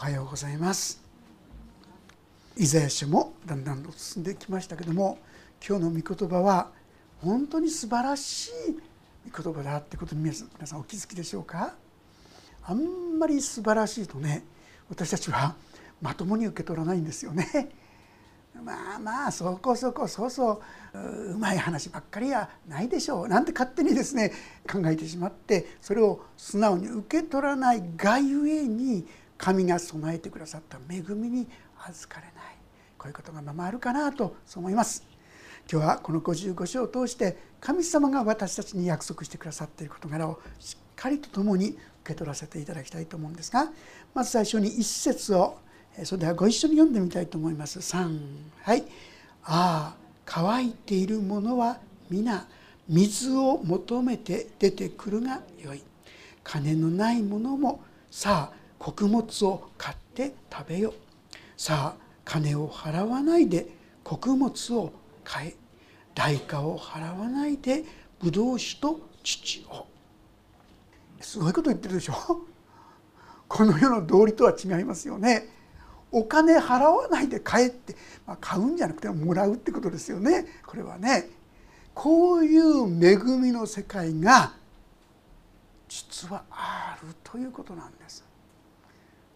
おはようございます。イザヤ書もだんだんと進んできましたけども今日の御言葉は本当に素晴らしい御言葉だってことに皆さんお気づきでしょうか？あんまり素晴らしいとね私たちはまともに受け取らないんですよね。まあまあそこそこそうそううまい話ばっかりやないでしょう。なんて勝手にですね考えてしまってそれを素直に受け取らないがゆえに神が備えてくださった恵みに預かれないこういうことがままあるかなとそう思います。今日はこの55章を通して神様が私たちに約束してくださっている事柄をしっかりと共に受け取らせていただきたいと思うんですがまず最初に一節をそれではご一緒に読んでみたいと思います。3はいああ乾いているものは皆水を求めて出てくるがよい金のないものもさあ穀物を買って食べよさあ金を払わないで穀物を買え。代価を払わないでブドウ酒と乳を。すごいこと言ってるでしょ？この世の道理とは違いますよね。お金払わないで買えって、まあ、買うんじゃなくてもらうってことですよね。これはね。こういう恵みの世界が実はあるということなんです。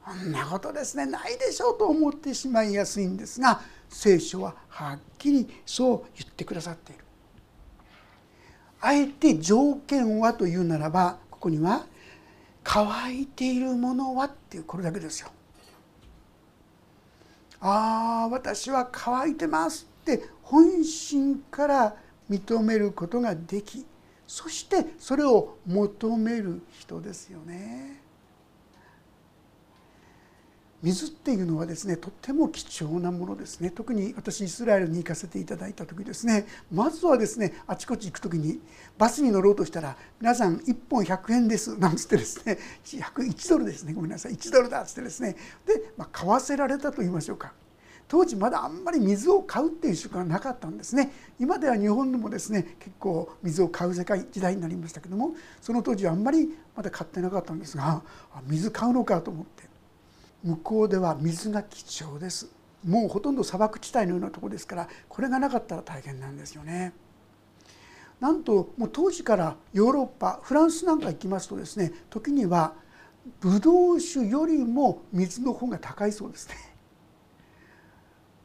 そんなことですねないでしょうと思ってしまいやすいんですが聖書ははっきりそう言ってくださっているあえて条件はというならばここには「乾いているものは」っていうこれだけですよ。ああ私は乾いてますって本心から認めることができそしてそれを求める人ですよね。水っていうのはですねとっても貴重なものですね。特に私イスラエルに行かせていただいた時ですね。まずはですねあちこち行く時にバスに乗ろうとしたら「皆さん1本100円です」なんつってですね。101ドルですね。ごめんなさい。1ドルだっつってですね。で、まあ、買わせられたと言いましょうか。当時まだあんまり水を買うっていう習慣がなかったんですね。今では日本でもですね結構水を買う世界時代になりましたけどもその当時はあんまりまだ買ってなかったんですが水買うのかと思って。向こうでは水が貴重ですもうほとんど砂漠地帯のようなとこですからこれがなかったら大変なんですよね。なんともう当時からヨーロッパフランスなんか行きますとですね時にはブドウ酒よりも水の方が高いそうですね。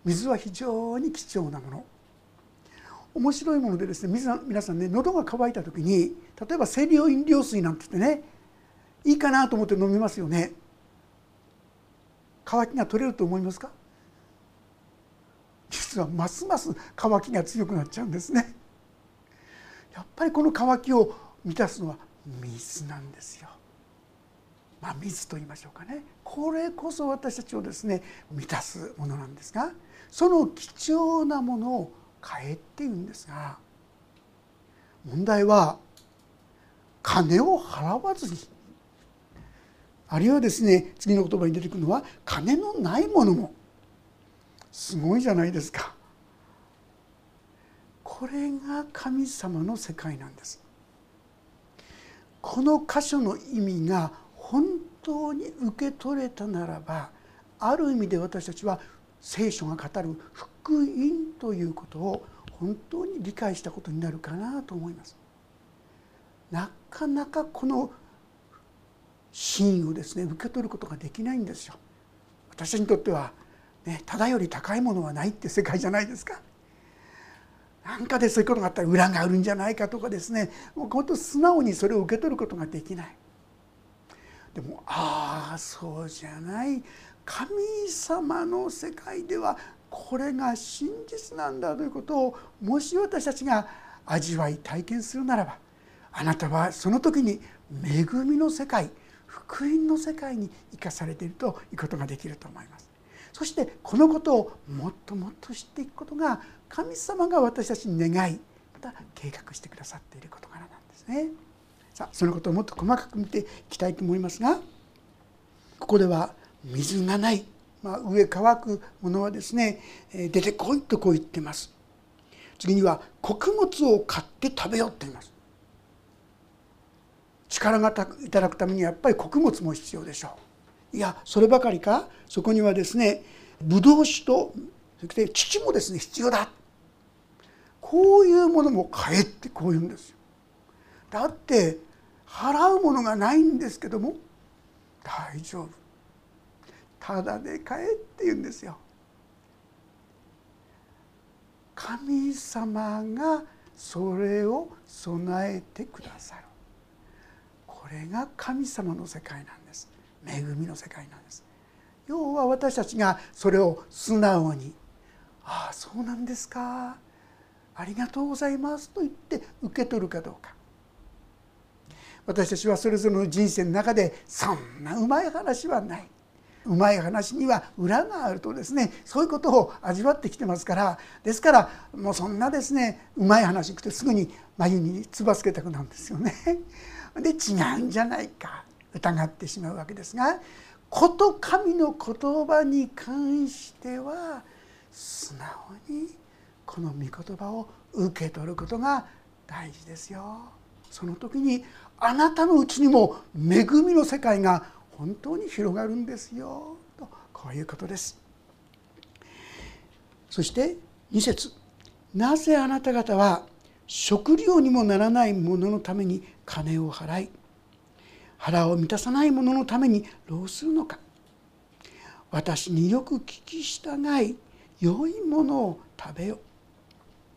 水は非常に貴重なもの面白いものでですね皆さんね喉が渇いた時に例えば清涼飲料水なんて言ってねいいかなと思って飲みますよね渇きが取れると思いますか？実はますます渇きが強くなっちゃうんですね。やっぱりこの渇きを満たすのは水なんですよ。まあ水と言いましょうかね。これこそ私たちをですね満たすものなんですがその貴重なものを買えっていうんですが問題は金を払わずにあるいはですね次の言葉に出てくるのは金のないものも。すごいじゃないですか。これが神様の世界なんです。この箇所の意味が本当に受け取れたならばある意味で私たちは聖書が語る福音ということを本当に理解したことになるかなと思います。なかなかこの真意をですね受け取ることができないんですよ。私にとっては、ね、ただより高いものはないって世界じゃないですか。なんかでそういうことがあったら裏があるんじゃないかとかですねもう本当素直にそれを受け取ることができない。でもああそうじゃない神様の世界ではこれが真実なんだということをもし私たちが味わい体験するならばあなたはその時に恵みの世界福音の世界に生かされているということができると思います。そしてこのことをもっともっと知っていくことが神様が私たちに願いまた計画してくださっている事柄なんですね。さあそのことをもっと細かく見ていきたいと思いますがここでは水がない、まあ、上乾くものはですね出てこいとこう言ってます。次には穀物を買って食べようって言います。力がいただくためにはやっぱり穀物も必要でしょう。いやそればかりか？そこにはですねブドウ酒とそして父もですね必要だ。こういうものも買えってこう言うんですよ。だって払うものがないんですけども大丈夫。ただで買えって言うんですよ。神様がそれを備えてくださる。れが神様の世界なんです。恵みの世界なんです。要は私たちがそれを素直に「ああそうなんですか。ありがとうございます」と言って受け取るかどうか。私たちはそれぞれの人生の中でそんなうまい話はない。うまい話には裏があるとですねそういうことを味わってきてますから。ですからもうそんなですねうまい話くとすぐに眉につばつけたくなるんですよね。で違うんじゃないか疑ってしまうわけですがこと神の言葉に関しては素直にこの御言葉を受け取ることが大事ですよ。その時にあなたのうちにも恵みの世界が本当に広がるんですよ。とこういうことです。そして2節。なぜあなた方は食料にもならないもののために金を払い腹を満たさないものために労するのか。私によく聞き従い良いものを食べよ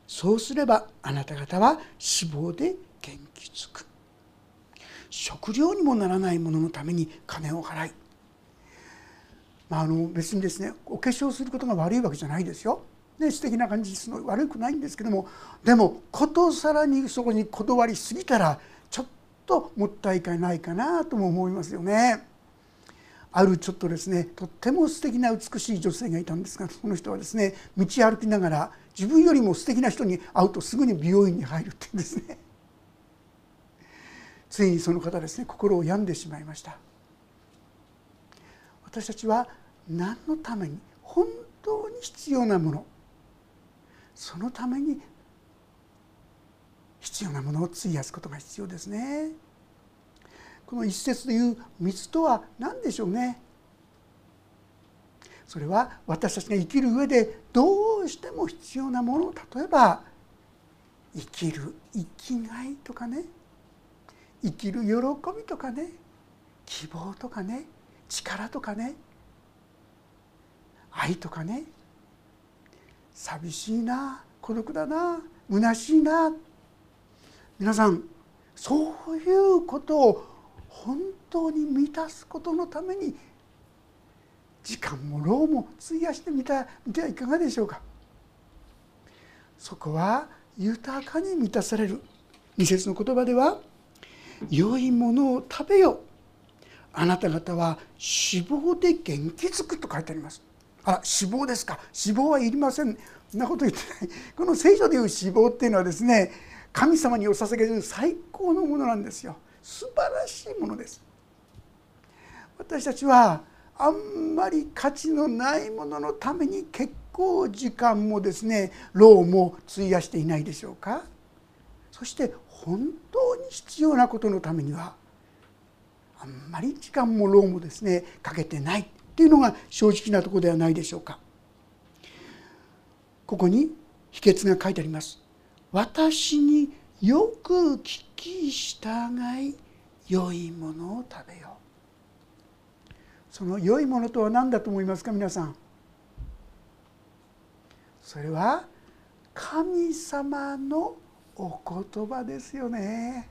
そうすればあなた方は脂肪で元気づく。食料にもならないもののために金を払い、まあ、あの別にですねお化粧することが悪いわけじゃないですよ。ね、素敵な感じす。るの悪くないんですけども。でもことさらにそこにこだわりすぎたらともったいないかなとも思いますよね。あるちょっとですねとっても素敵な美しい女性がいたんですがその人はですね道歩きながら自分よりも素敵な人に会うとすぐに美容院に入るっていうんですね。ついにその方ですね心を病んでしまいました私たちは何のために本当に必要なものそのために必要なものを費やすことが必要ですね。この一節でいう水とは何でしょうね？それは私たちが生きる上でどうしても必要なもの例えば生きる生きがいとかね？生きる喜びとかね？希望とかね？力とかね？愛とかね？寂しいな孤独だな虚しいな皆さんそういうことを本当に満たすことのために時間も労も費やしてみたみてはいかがでしょうか。そこは豊かに満たされる二節の言葉では良いものを食べよあなた方は脂肪で元気づくと書いてあります。あ脂肪ですか。脂肪はいりませんそん。なこと言ってない。この聖書でいう脂肪っていうのはですね神様にお捧げする最高のものなんですよ素晴らしいものです私たちはあんまり価値のないもののために結構時間もですね労も費やしていないでしょうかそして本当に必要なことのためにはあんまり時間も労もですねかけてないっていうのが正直なとこではないでしょうか。ここに秘訣が書いてあります。私によく聞き従い良いものを食べよう。その良いものとは何だと思いますか皆さん？それは神様のお言葉ですよね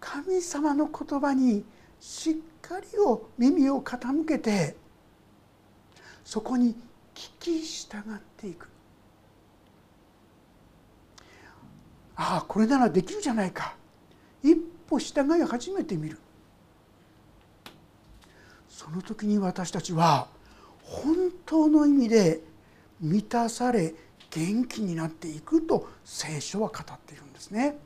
神様の言葉にしっかりを耳を傾けてそこに聞き従っていくああこれならできるじゃないか一歩従い始めてみるその時に私たちは本当の意味で満たされ元気になっていくと聖書は語っているんですね。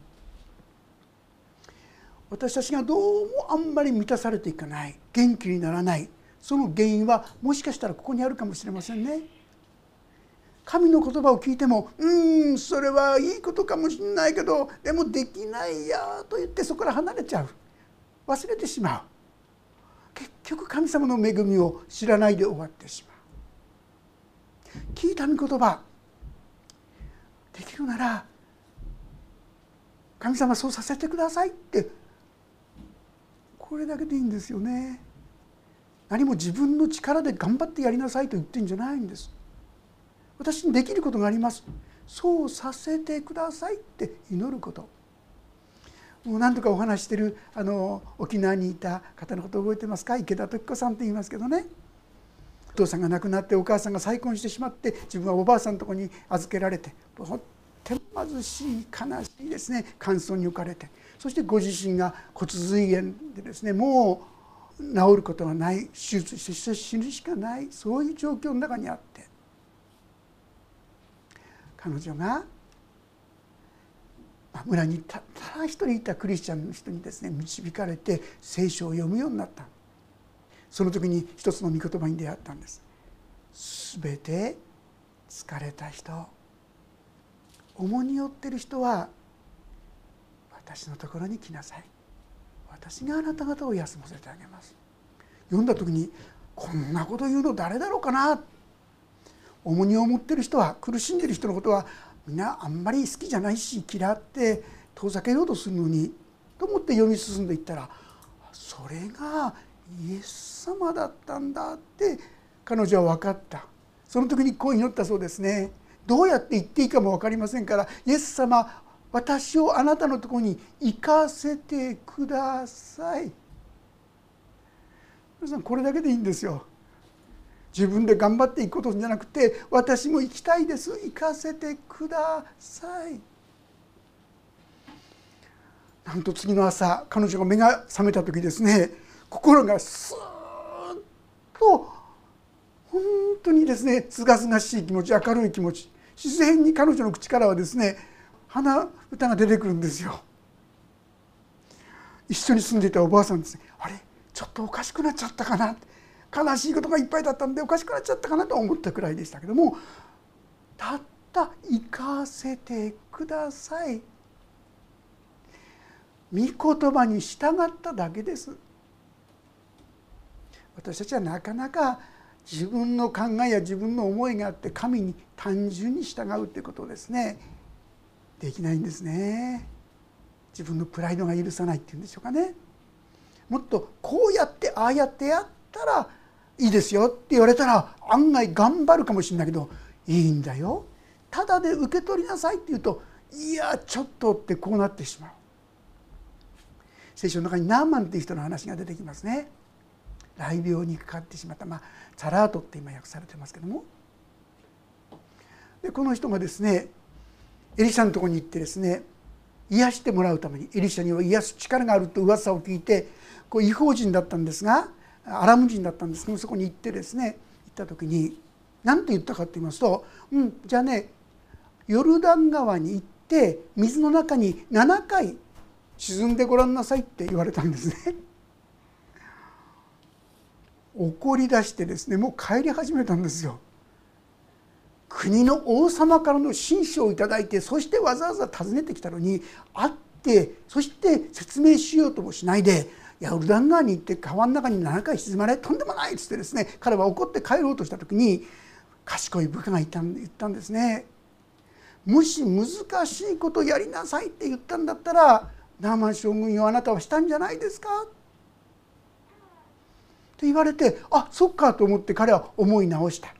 私たちがどうもあんまり満たされていかない元気にならないその原因はもしかしたらここにあるかもしれませんね。神の言葉を聞いても「うんそれはいいことかもしれないけどでもできないや」と言ってそこから離れちゃう。忘れてしまう。結局神様の恵みを知らないで終わってしまう。聞いた御言葉。できるなら神様そうさせてくださいってこれだけでいいんですよね。何も自分の力で頑張ってやりなさいと言ってんじゃないんです。私にできることがあります。そうさせてくださいって祈ること。もう何とかお話してるあの沖縄にいた方のこと覚えてますか？池田時子さんって言いますけどね。お父さんが亡くなってお母さんが再婚してしまって自分はおばあさんのとこに預けられてとっても貧しい悲しいですね。乾燥に置かれて。そしてご自身が骨髄炎でですねもう治ることはない。手術して死ぬしかない。そういう状況の中にあって。彼女が村にただ一人いたクリスチャンの人にですね導かれて聖書を読むようになった。その時に一つの御言葉に出会ったんです。全て疲れた人。重荷を負ってる人は私のところに来なさい。私があなた方を休ませてあげます。読んだ時にこんなこと言うの誰だろうかな。重荷を持ってる人は苦しんでる人のことはみんなあんまり好きじゃないし嫌って遠ざけようとするのにと思って読み進んでいったらそれがイエス様だったんだって彼女は分かった。その時にこう祈ったそうですね。どうやって言っていいかも分かりませんからイエス様私をあなたのところに行かせてください。皆さんこれだけでいいんですよ。自分で頑張っていくことじゃなくて私も行きたいです。行かせてください。なんと次の朝彼女が目が覚めた時ですね心がスーッと本当にですねすがすがしい気持ち明るい気持ち自然に彼女の口からはですね鼻歌が出てくるんですよ。一緒に住んでいたおばあさんですね。あれ？ちょっとおかしくなっちゃったかな？って悲しいことがいっぱいだったんでおかしくなっちゃったかなと思ったくらいでしたけどもたった行かせてください。御言葉に従っただけです。私たちはなかなか自分の考えや自分の思いがあって神に単純に従うということですね。できないんですね。自分のプライドが許さないっていうんでしょうかね。もっとこうやってああやってやったらいいですよって言われたら案外頑張るかもしれないけどいいんだよ。ただで受け取りなさいって言うといやちょっとってこうなってしまう。聖書の中にナーマンっていう人の話が出てきますね。雷病にかかってしまった。まあチャラートって今訳されてますけども。でこの人がですねエリシャのとこに行ってですね癒してもらうためにエリシャには癒す力があると噂を聞いてこう違法人だったんですがアラム人だったんですけどそこに行ってですね行った時に何て言ったかって言いますと「うんじゃあねヨルダン川に行って水の中に7回沈んでごらんなさい」って言われたんですね。怒り出してですねもう帰り始めたんですよ。国の王様からの親書を頂いてそしてわざわざ訪ねてきたのに会ってそして説明しようともしないでヨルダン川に行って川の中に7回沈まれとんでもないっつってですね彼は怒って帰ろうとした時に賢い部下がいた言ったんですね。もし難しいことやりなさいって言ったんだったらナーマン将軍よあなたはしたんじゃないですか？と言われてあそっかと思って彼は思い直した。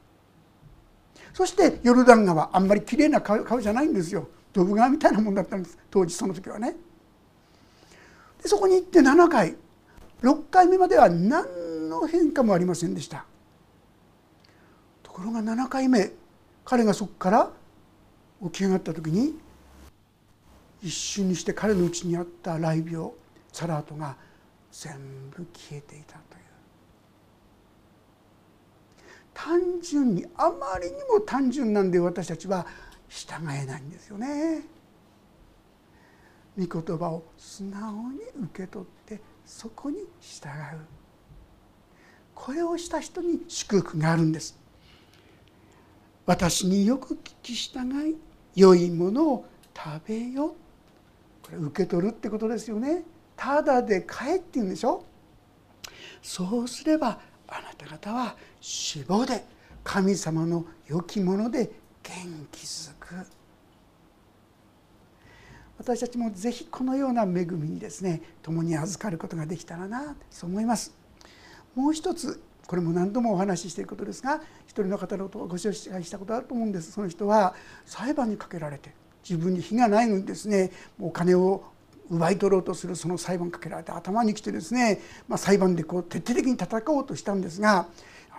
そしてヨルダン川あんまり綺麗な川じゃないんですよ。ドブ川みたいなもんだったんです。当時その時はね。でそこに行って7回6回目までは何の変化もありませんでしたところが7回目彼がそこから起き上がった時に一瞬にして彼のうちにあった雷病サラートが全部消えていたという単純にあまりにも単純なんで私たちは従えないんですよね。御言葉を素直に受け取ってそこに従う。これをした人に祝福があるんです。私によく聞き従い良いものを食べよ。これ受け取るってことですよね。ただで買えって言うんでしょ。そうすればあなた方は死亡で神様の良きもので元気づく。私たちもぜひこのような恵みにですね共に預かることができたらなそう思います。もう一つこれも何度もお話ししていることですが一人の方のことをご紹介したことあると思うんです。その人は裁判にかけられて自分に非がないのにですねお金を奪い取ろうとするその裁判にかけられて頭にきてですね、まあ、裁判でこう徹底的に戦おうとしたんですがや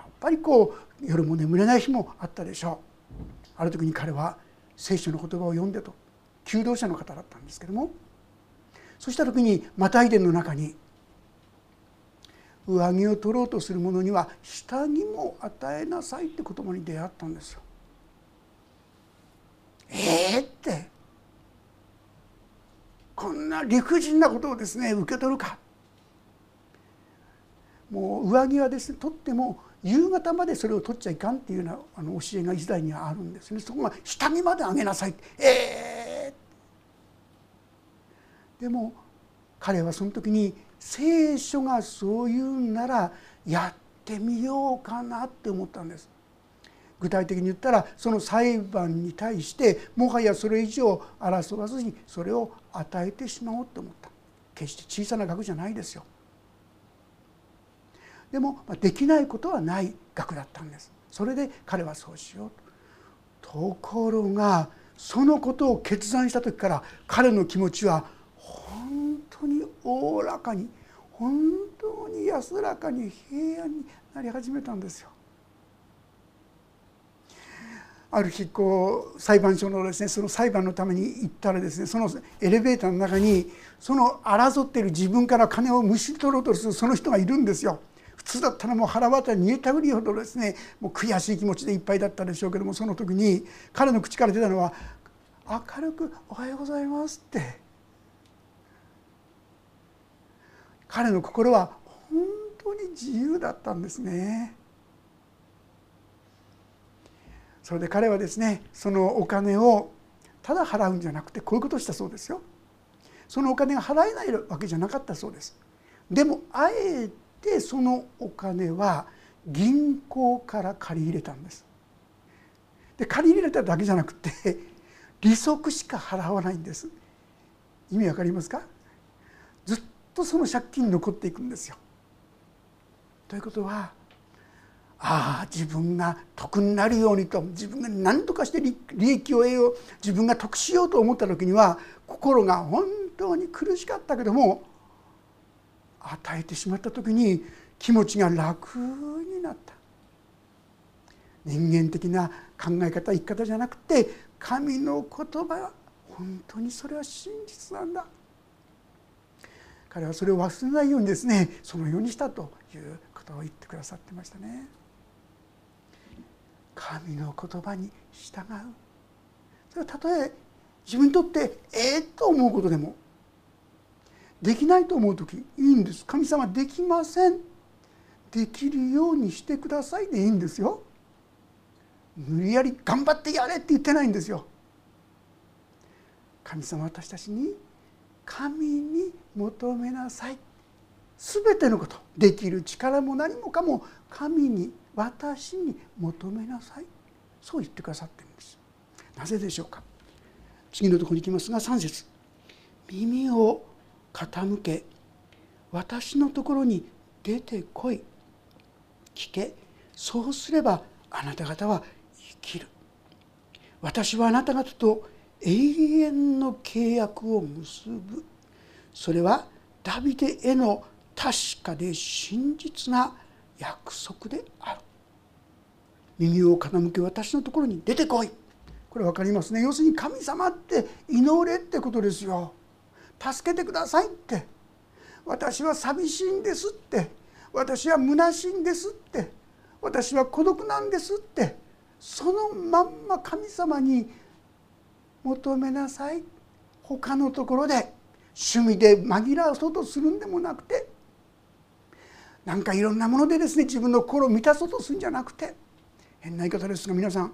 っぱりこう夜も眠れない日もあったでしょう。ある時に彼は聖書の言葉を読んでと求道者の方だったんですけどもそした時にマタイ伝の中に上着を取ろうとする者には下着も与えなさいって言葉に出会ったんですよ。えー、って。こんな理不尽なことをですね受け取るか。もう上着はですね取っても夕方までそれを取っちゃいかんっていうようなあの教えがイスラエルにはあるんですね。そこが下着まであげなさいえー、でも彼はその時に聖書がそう言うんならやってみようかなって思ったんです。具体的に言ったらその裁判に対してもはやそれ以上争わずにそれを与えてしまおうと思った。決して小さな額じゃないですよ。でもできないことはない額だったんです。それで彼はそうしよう。とところがそのことを決断した時から彼の気持ちは当におおらかに本当に安らかに平安になり始めたんですよある日こう裁判所のですねその裁判のために行ったらですねそのエレベーターの中にその争っている自分から金をむし取ろうとするその人がいるんですよ。普通だったらもう腹渡に煮えたぐりほどですねもう悔しい気持ちでいっぱいだったでしょうけどもその時に彼の口から出たのは「明るくおはようございます」って彼の心は本当に自由だったんですね。それで彼はですねそのお金をただ払うんじゃなくてこういうことをしたそうですよ。そのお金が払えないわけじゃなかったそうです。でもあえてそのお金は銀行から借り入れたんです。で借り入れただけじゃなくて利息しか払わないんです。意味わかりますか？とその借金残っていくんですよ。ということはああ自分が得になるようにと自分が何とかして利益を得よう自分が得しようと思った時には心が本当に苦しかったけども与えてしまった時に気持ちが楽になった人間的な考え方生き方じゃなくて神の言葉は本当にそれは真実なんだ彼はそれを忘れないようにですねそのようにしたということを言ってくださってましたね。神の言葉に従う。それはたとえ自分にとってええー、と思うことでもできないと思う時いいんです。神様できません。できるようにしてくださいでいいんですよ。無理やり頑張ってやれって言ってないんですよ。神様私たちに神に求めなさい。全てのことできる力も何もかも神に私に求めなさい。そう言ってくださってるんです。なぜでしょうか。次のところに行きますが3節。耳を傾け私のところに出てこい。聞け。そうすればあなた方は生きる。私はあなた方と永遠の契約を結ぶ。それはダビデへの確かで真実な約束である。耳を傾け私のところに出てこい。これ分かりますね。要するに神様って祈れってことですよ。助けてくださいって。私は寂しいんですって。私は虚しいんですって。私は孤独なんですって。そのまんま神様に求めなさい。他のところで趣味で紛らわそうとするんでもなくてなんかいろんなものでですね自分の心を満たそうとするんじゃなくて変な言い方ですが皆さん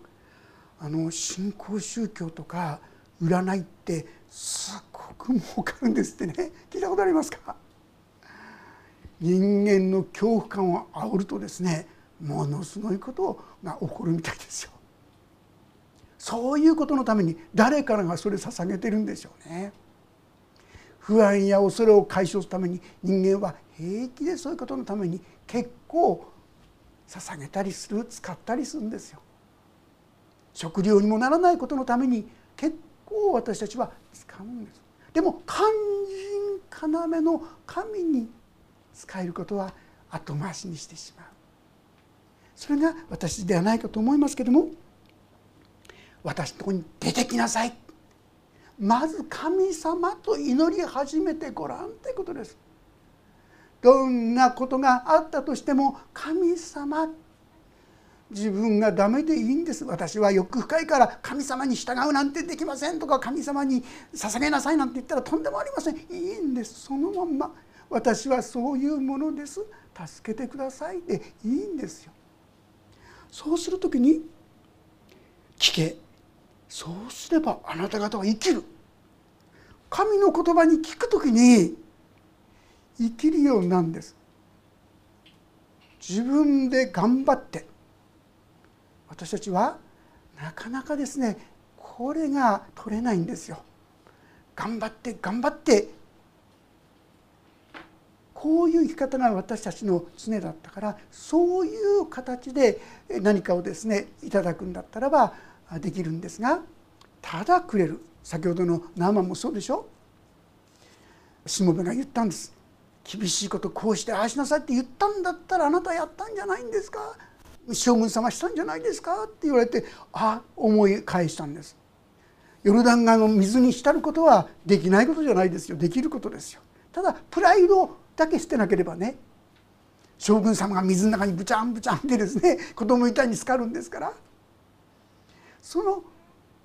あの新興宗教とか占いってすごく儲かるんですってね。聞いたことありますか？人間の恐怖感を煽るとですねものすごいことが起こるみたいですよ。そういうことのために誰からがそれ捧げてるんでしょうね。不安や恐れを解消するために人間は平気でそういうことのために結構捧げたりする使ったりするんですよ。食料にもならないことのために結構私たちは使うんです。でも肝心要の神に使えることは後回しにしてしまうそれが私ではないかと思いますけども私のところに出てきなさい。まず神様と祈り始めてごらんということです。どんなことがあったとしても神様自分がダメでいいんです。私は欲深いから神様に従うなんてできませんとか神様に捧げなさいなんて言ったらとんでもありません。いいんです。そのまんま。私はそういうものです。助けてください。でいいんですよ。そうする時に聞け。そうすればあなた方は生きる。神の言葉に聞く時に生きるようなんです。自分で頑張って私たちはなかなかですねこれが取れないんですよ。頑張って頑張ってこういう生き方が私たちの常だったからそういう形で何かをですねいただくんだったらばできるんですがただくれる。先ほどの生もそうでしょ。しもべが言ったんです。厳しいことこうしてああしなさいって言ったんだったらあなたやったんじゃないんですか。将軍様したんじゃないですか。って言われてあ思い返したんです。ヨルダン川の水に浸ることはできないことじゃないですよ。できることですよ。ただプライドだけ捨てなければね将軍様が水の中にブチャンブチャンでですね子供みたいに浸かるんですから。その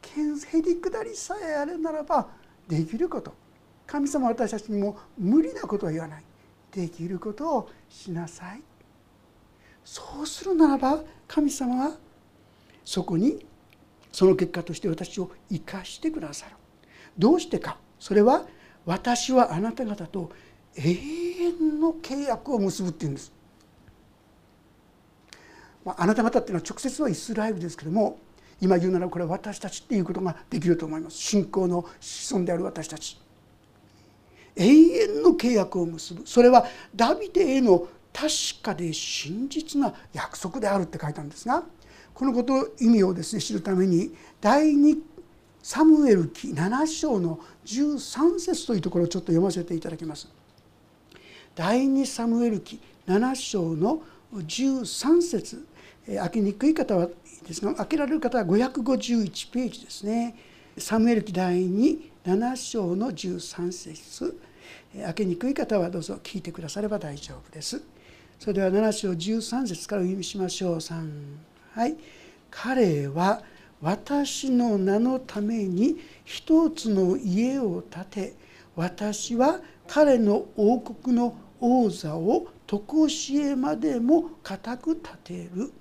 へりくだりさえあれならばできること。神様私たちにも無理なことは言わない。できることをしなさい。そうするならば神様はそこにその結果として私を生かしてくださる。どうしてか。それは私はあなた方と永遠の契約を結ぶっていうんです。まあ、あなた方っていうのは直接はイスラエルですけども今言うならこれは私たちっていうことができると思います。信仰の子孫である私たち。永遠の契約を結ぶ。それはダビデへの確かで真実な約束であるって書いたんですがこのこと意味をですね知るために第2サムエル記7章の13節というところをちょっと読ませていただきます。第2サムエル記7章の13節開けにくい方はですが開けられる方は551ページですね。サムエル記第27章の13節開けにくい方はどうぞ聞いてくだされば大丈夫です。それでは7章13節からお読みしましょう3はい彼は私の名のために一つの家を建て私は彼の王国の王座を常しえまでも固く立てる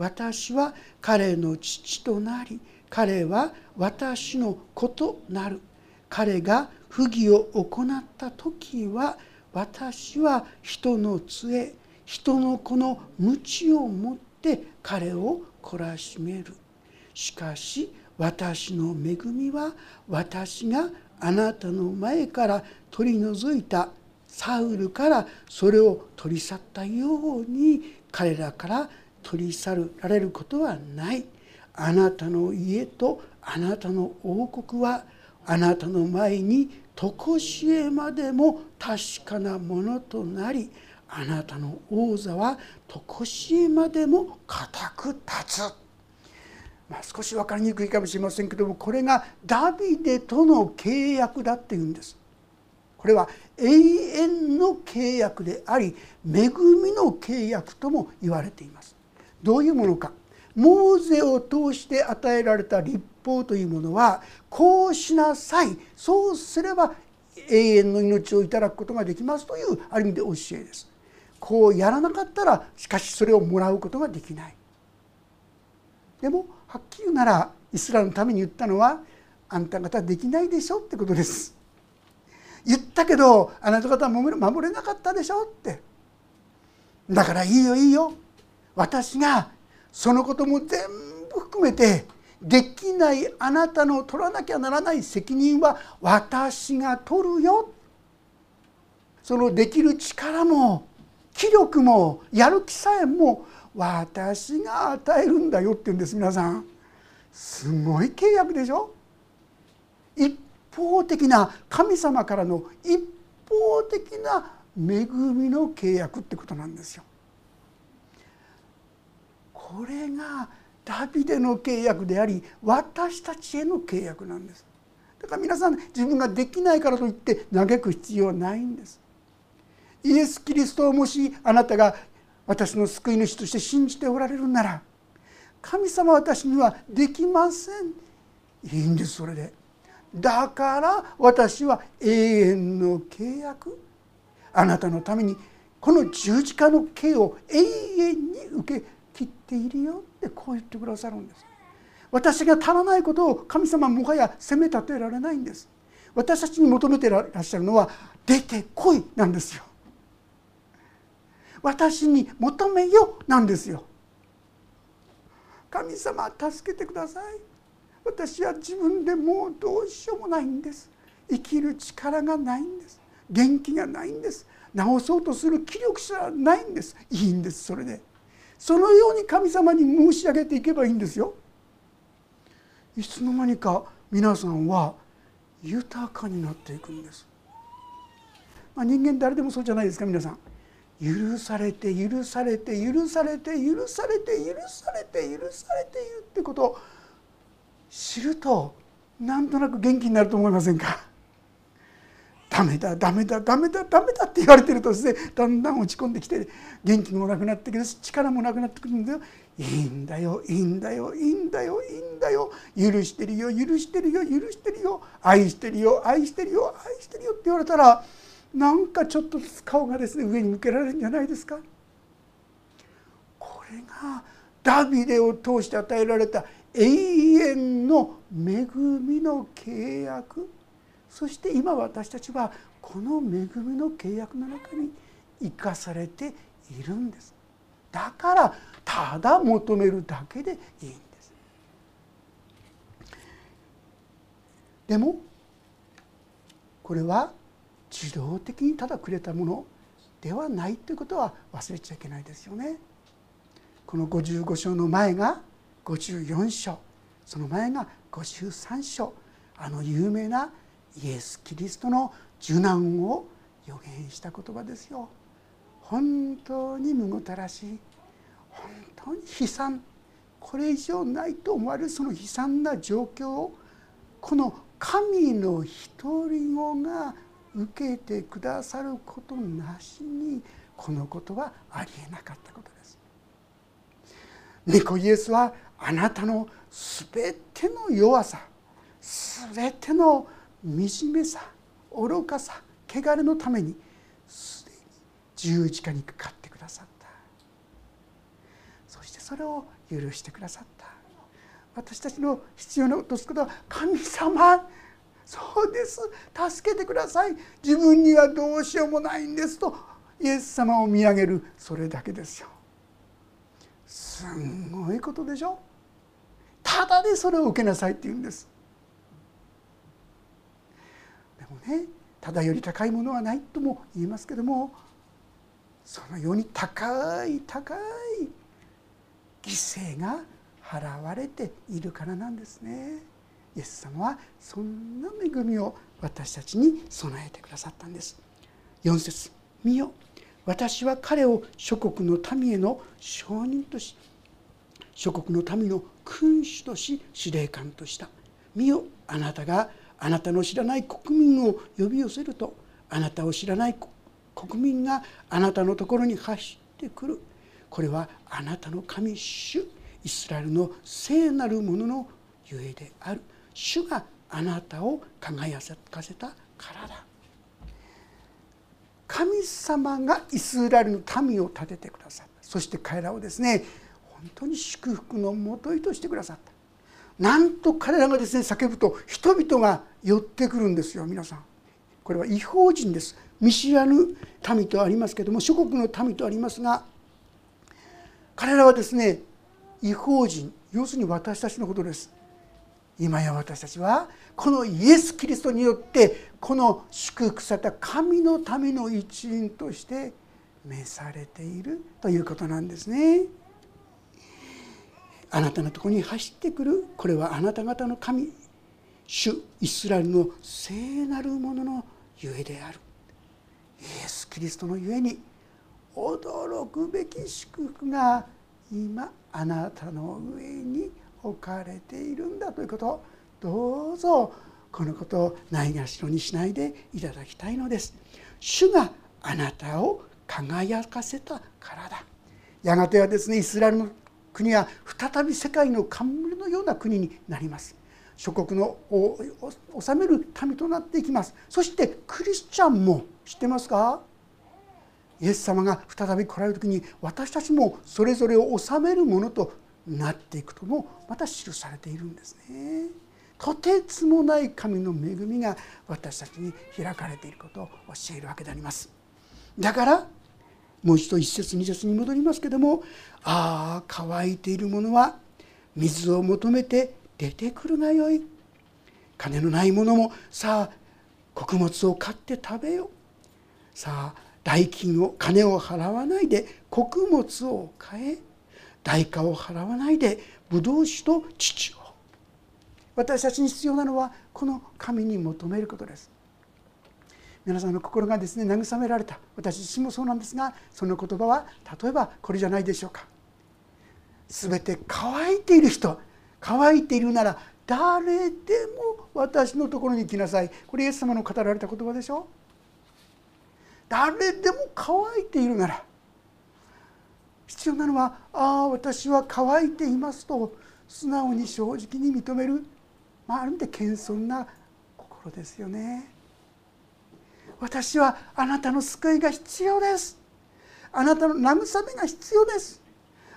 私は彼の父となり彼は私の子となる。彼が不義を行った時は私は人の杖人の子の鞭を持って彼を懲らしめる。しかし私の恵みは私があなたの前から取り除いた。サウルからそれを取り去ったように彼らから取り去られることはない。あなたの家とあなたの王国はあなたの前に常しえまでも確かなものとなりあなたの王座は常しえまでも固く立つ、まあ、少し分かりにくいかもしれませんけどもこれがダビデとの契約だっていうんです。これは永遠の契約であり恵みの契約とも言われています。どういうものか。モーゼを通して与えられた立法というものはこうしなさい。そうすれば永遠の命をいただくことができますというある意味で教えです。こうやらなかったらしかしそれをもらうことができない。でもはっきり言うならイスラエルのために言ったのはあんた方できないでしょってことです。言ったけどあなた方は守れなかったでしょって。だからいいよいいよ。私がそのことも全部含めてできないあなたの取らなきゃならない責任は私が取るよ。そのできる力も気力もやる気さえも私が与えるんだよって言うんです皆さん。すごい契約でしょ？一方的な神様からの一方的な恵みの契約ってことなんですよ。これがダビデの契約であり私たちへの契約なんです。だから皆さん自分ができないからといって嘆く必要はないんです。イエス・キリストをもしあなたが私の救い主として信じておられるなら神様私にはできません。いいんですそれで。だから私は永遠の契約。あなたのためにこの十字架の刑を永遠に受けっているよってこう言ってくださるんです。私が足らないことを神様もはや責め立てられないんです。私たちに求めてらっしゃるのは出てこいなんですよ。私に求めよなんですよ。神様助けてください。私は自分でもうどうしようもないんです。生きる力がないんです。元気がないんです。治そうとする気力すらないんです。いいんですそれで。そのように神様に申し上げていけばいいんですよ。いつの間にか皆さんは豊かになっていくんです、まあ、人間誰でもそうじゃないですか皆さん。許されて許されて許されて許されて許されて許されているってことを知るとなんとなく元気になると思いませんか？ダメだダメだダメだダメだって言われてるとですねだんだん落ち込んできて元気もなくなってくる力もなくなってくるんだよ。いいんだよいいんだよいいんだよいいんだよ。許してるよ許してるよ許してるよ。愛してるよ愛してるよ愛してるよって言われたらなんかちょっとずつ顔がですね上に向けられるんじゃないですか。これがダビデを通して与えられた永遠の恵みの契約。そして今私たちはこの恵みの契約の中に生かされているんです。だからただ求めるだけでいいんです。でもこれは自動的にただくれたものではないということは忘れちゃいけないですよね。この55章の前が54章。その前が53章。あの有名なイエス・キリストの受難を予言した言葉ですよ。本当にむごたらしい本当に悲惨これ以上ないと思われるその悲惨な状況をこの神の独り子が受けてくださることなしにこのことはありえなかったことです。ニコイエスはあなたの全ての弱さ全ての惨めさ愚かさ汚れのためにすでに十字架にかかってくださった。そしてそれを許してくださった。私たちの必要なことすことは神様そうです。助けてください。自分にはどうしようもないんですとイエス様を見上げるそれだけですよ。すんごいことでしょ。ただでそれを受けなさいって言うんですでもねただより高いものはないとも言いますけどもそのように高い高い犠牲が払われているからなんですね。イエス様はそんな恵みを私たちに備えてくださったんです4節見よ私は彼を諸国の民への証人とし諸国の民の君主とし司令官とした見よあなたがあなたの知らない国民を呼び寄せるとあなたを知らない国民があなたのところに走ってくる。これはあなたの神主イスラエルの聖なるもののゆえである。主があなたを輝かせたからだ。神様がイスラエルの民を立ててくださった。そして彼らをですね本当に祝福のもといとしてくださった。なんと彼らがですね叫ぶと人々が寄ってくるんですよ皆さん。これは違法人です。見知らぬ民とありますけども諸国の民とありますが彼らはですね違法人要するに私たちのことです。今や私たちはこのイエス・キリストによってこの祝福された神のための一員として召されているということなんですね。あなたのところに走ってくるこれはあなた方の神主イスラエルの聖なるもののゆえである。イエス・キリストのゆえに驚くべき祝福が今あなたの上に置かれているんだということ。どうぞこのことをないがしろにしないでいただきたいのです。主があなたを輝かせたからだ。やがてはですねイスラエルの国は再び世界の冠のような国になります諸国の治める民となっていきますそしてクリスチャンも知ってますか？イエス様が再び来られる時に私たちもそれぞれを治めるものとなっていくともまた記されているんですね。とてつもない神の恵みが私たちに開かれていることを教えるわけであります。だからもう一度一節二節に戻りますけれども「ああ乾いているものは水を求めて出てくるがよい」「金のない者もさあ穀物を買って食べよ」さあ代金を金を払わないで穀物を買え代価を払わないでブドウ酒と父を私たちに必要なのはこの神に求めることです皆さんの心がですね慰められた。私自身もそうなんですがその言葉は例えばこれじゃないでしょうか。全て乾いている人乾いているなら誰でも私のところに来なさい。これイエス様の語られた言葉でしょ誰でも乾いているなら必要なのは「ああ私は乾いています」と素直に正直に認める、まあ、ある意味で謙遜な心ですよね。私はあなたの救いが必要です。あなたの慰めが必要です。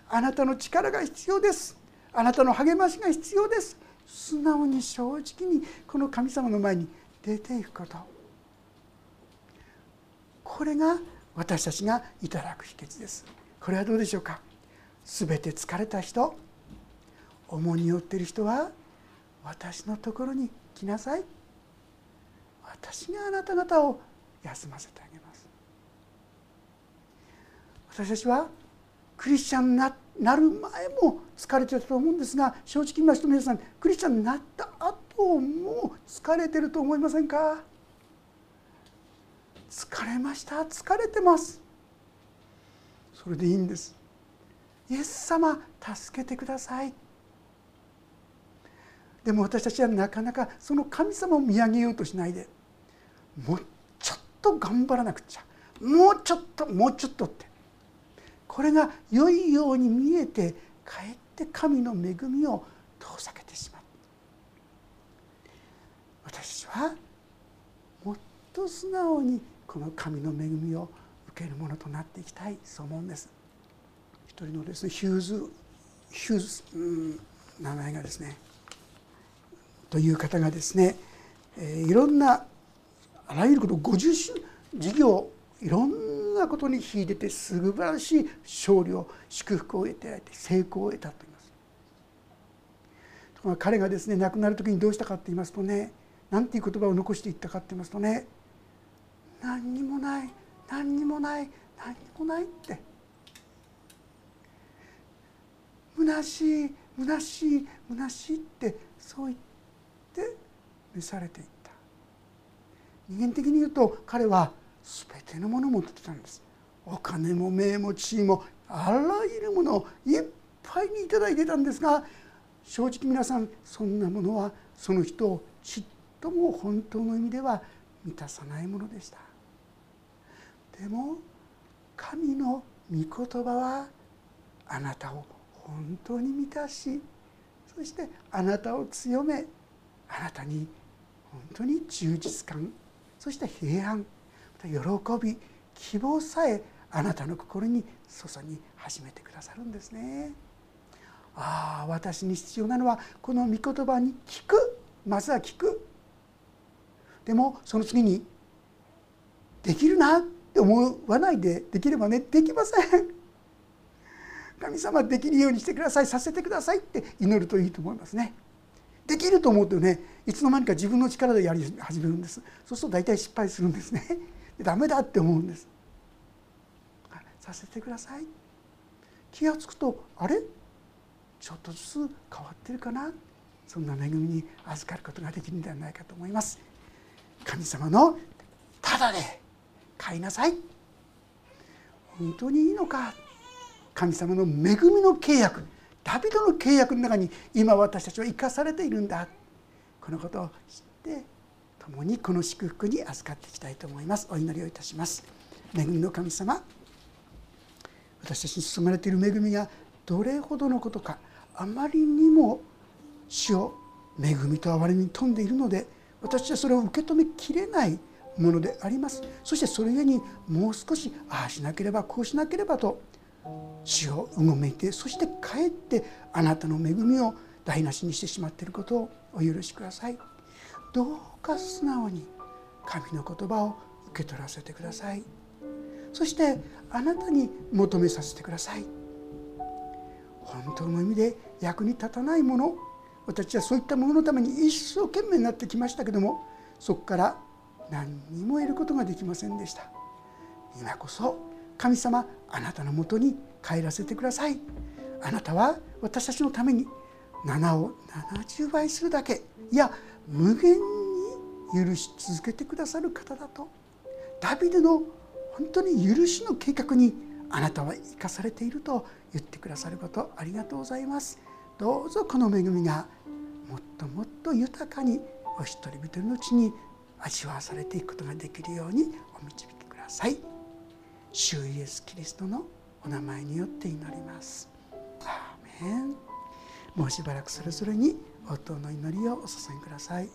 あなたの力が必要です。あなたの励ましが必要です。素直に正直にこの神様の前に出ていくこと。これが私たちがいただく秘訣です。これはどうでしょうか？すべて疲れた人重荷を負っている人は私のところに来なさい。私があなた方を休ませてあげます。私たちはクリスチャンになる前も疲れてたと思うんですが正直言いますと皆さんクリスチャンになった後も疲れてると思いませんか？疲れました？疲れてます。それでいいんです。イエス様助けてください。でも私たちはなかなかその神様を見上げようとしないでもっと頑張らなくちゃ。もうちょっともうちょっとって。これが良いように見えてかえって神の恵みを遠ざけてしまう。私はもっと素直にこの神の恵みを受けるものとなっていきたいそう思うんです。一人のですねヒューズヒューズ、うん、名前がですねという方がですね、えー、いろんなあらゆること50事業いろんなことに秀でて素晴らしい勝利を祝福を得て成功を得たと言います。ところが彼がですね亡くなる時にどうしたかって言いますとね何ていう言葉を残していったかって言いますとね何にもない何にもない何にもないって虚しい虚しい虚しいってそう言って召されてい人間的に言うと彼は全てのものを持ってたんです。お金も名も地位もあらゆるものをいっぱいに頂いてたんですが正直皆さんそんなものはその人をちっとも本当の意味では満たさないものでした。でも神の御言葉はあなたを本当に満たしそしてあなたを強めあなたに本当に充実感そして平安また喜び希望さえあなたの心に注ぎ始めてくださるんですね。ああ私に必要なのはこの御言葉に聞くまずは聞く。でもその次にできるなって思わないでできればねできません。神様できるようにしてくださいさせてくださいって祈るといいと思いますね。できると思うとねいつの間にか自分の力でやり始めるんです。そうすると大体失敗するんですね。ダメだって思うんです。させてください。気が付くとあれ？ちょっとずつ変わってるかな？そんな恵みに預かることができるんではないかと思います。神様のただで買いなさい。本当にいいのか？神様の恵みの契約。ダビドの契約の中に今私たちは生かされているんだ。このことを知って共にこの祝福に預かっていきたいと思います。お祈りをいたします。恵みの神様私たちに注まれている恵みがどれほどのことかあまりにも主を恵みと憐れみに富んでいるので私はそれを受け止めきれないものであります。そしてそれゆえにもう少しああしなければこうしなければと主をうごめいてそしてかえってあなたの恵みを台無しにしてしまっていることをお許しください。どうか素直に神の言葉を受け取らせてください。そしてあなたに求めさせてください。本当の意味で役に立たないもの。私はそういったもののために一生懸命になってきましたけどもそこから何にも得ることができませんでした。今こそ神様あなたのもとに帰らせてください。あなたは私たちのために7を70倍するだけ。いや無限に許し続けてくださる方だと。ダビデの本当に許しの計画にあなたは生かされていると言ってくださることありがとうございます。どうぞこの恵みがもっともっと豊かにお一人一人のうちに味わわされていくことができるようにお導きください。主イエスキリストのお名前によって祈ります。アーメン。もうしばらくそれぞれに応答の祈りをお捧げください。